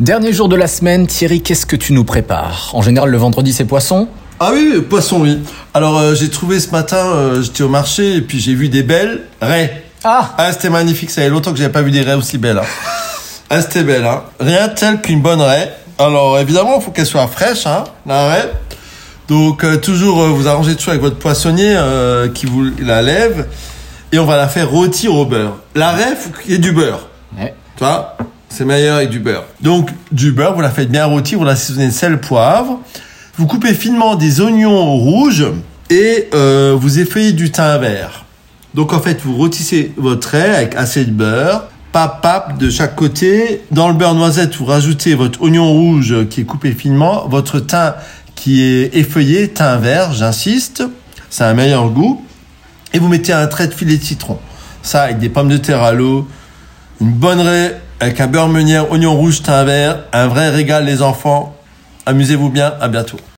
Dernier jour de la semaine, Thierry, qu'est-ce que tu nous prépares? En général, le vendredi, c'est poisson? Ah oui, poisson, oui. Alors, euh, j'ai trouvé ce matin, euh, j'étais au marché et puis j'ai vu des belles raies. Ah Ah, c'était magnifique, ça fait longtemps que j'avais pas vu des raies aussi belles. Hein. Ah, c'était belle, hein. Rien de tel qu'une bonne raie. Alors, évidemment, il faut qu'elle soit fraîche, hein, la raie. Donc, euh, toujours, vous arrangez toujours avec votre poissonnier qui vous la lève. Et on va la faire rôtir au beurre. La raie, faut qu'il y ait du beurre. Ouais. Tu vois? C'est meilleur avec du beurre. Donc, du beurre, vous la faites bien rôtir, vous l'assaisonnez de sel, poivre. Vous coupez finement des oignons rouges et euh, vous effeuillez du thym vert. Donc, en fait, vous rôtissez votre raie avec assez de beurre, pap, pap de chaque côté. Dans le beurre noisette, vous rajoutez votre oignon rouge qui est coupé finement, votre thym qui est effeuillé, thym vert, j'insiste. C'est un meilleur goût. Et vous mettez un trait de filet de citron. Ça, avec des pommes de terre à l'eau, une bonne raie avec un beurre meunière, oignon rouge, thym vert, un vrai régal les enfants. Amusez-vous bien, à bientôt.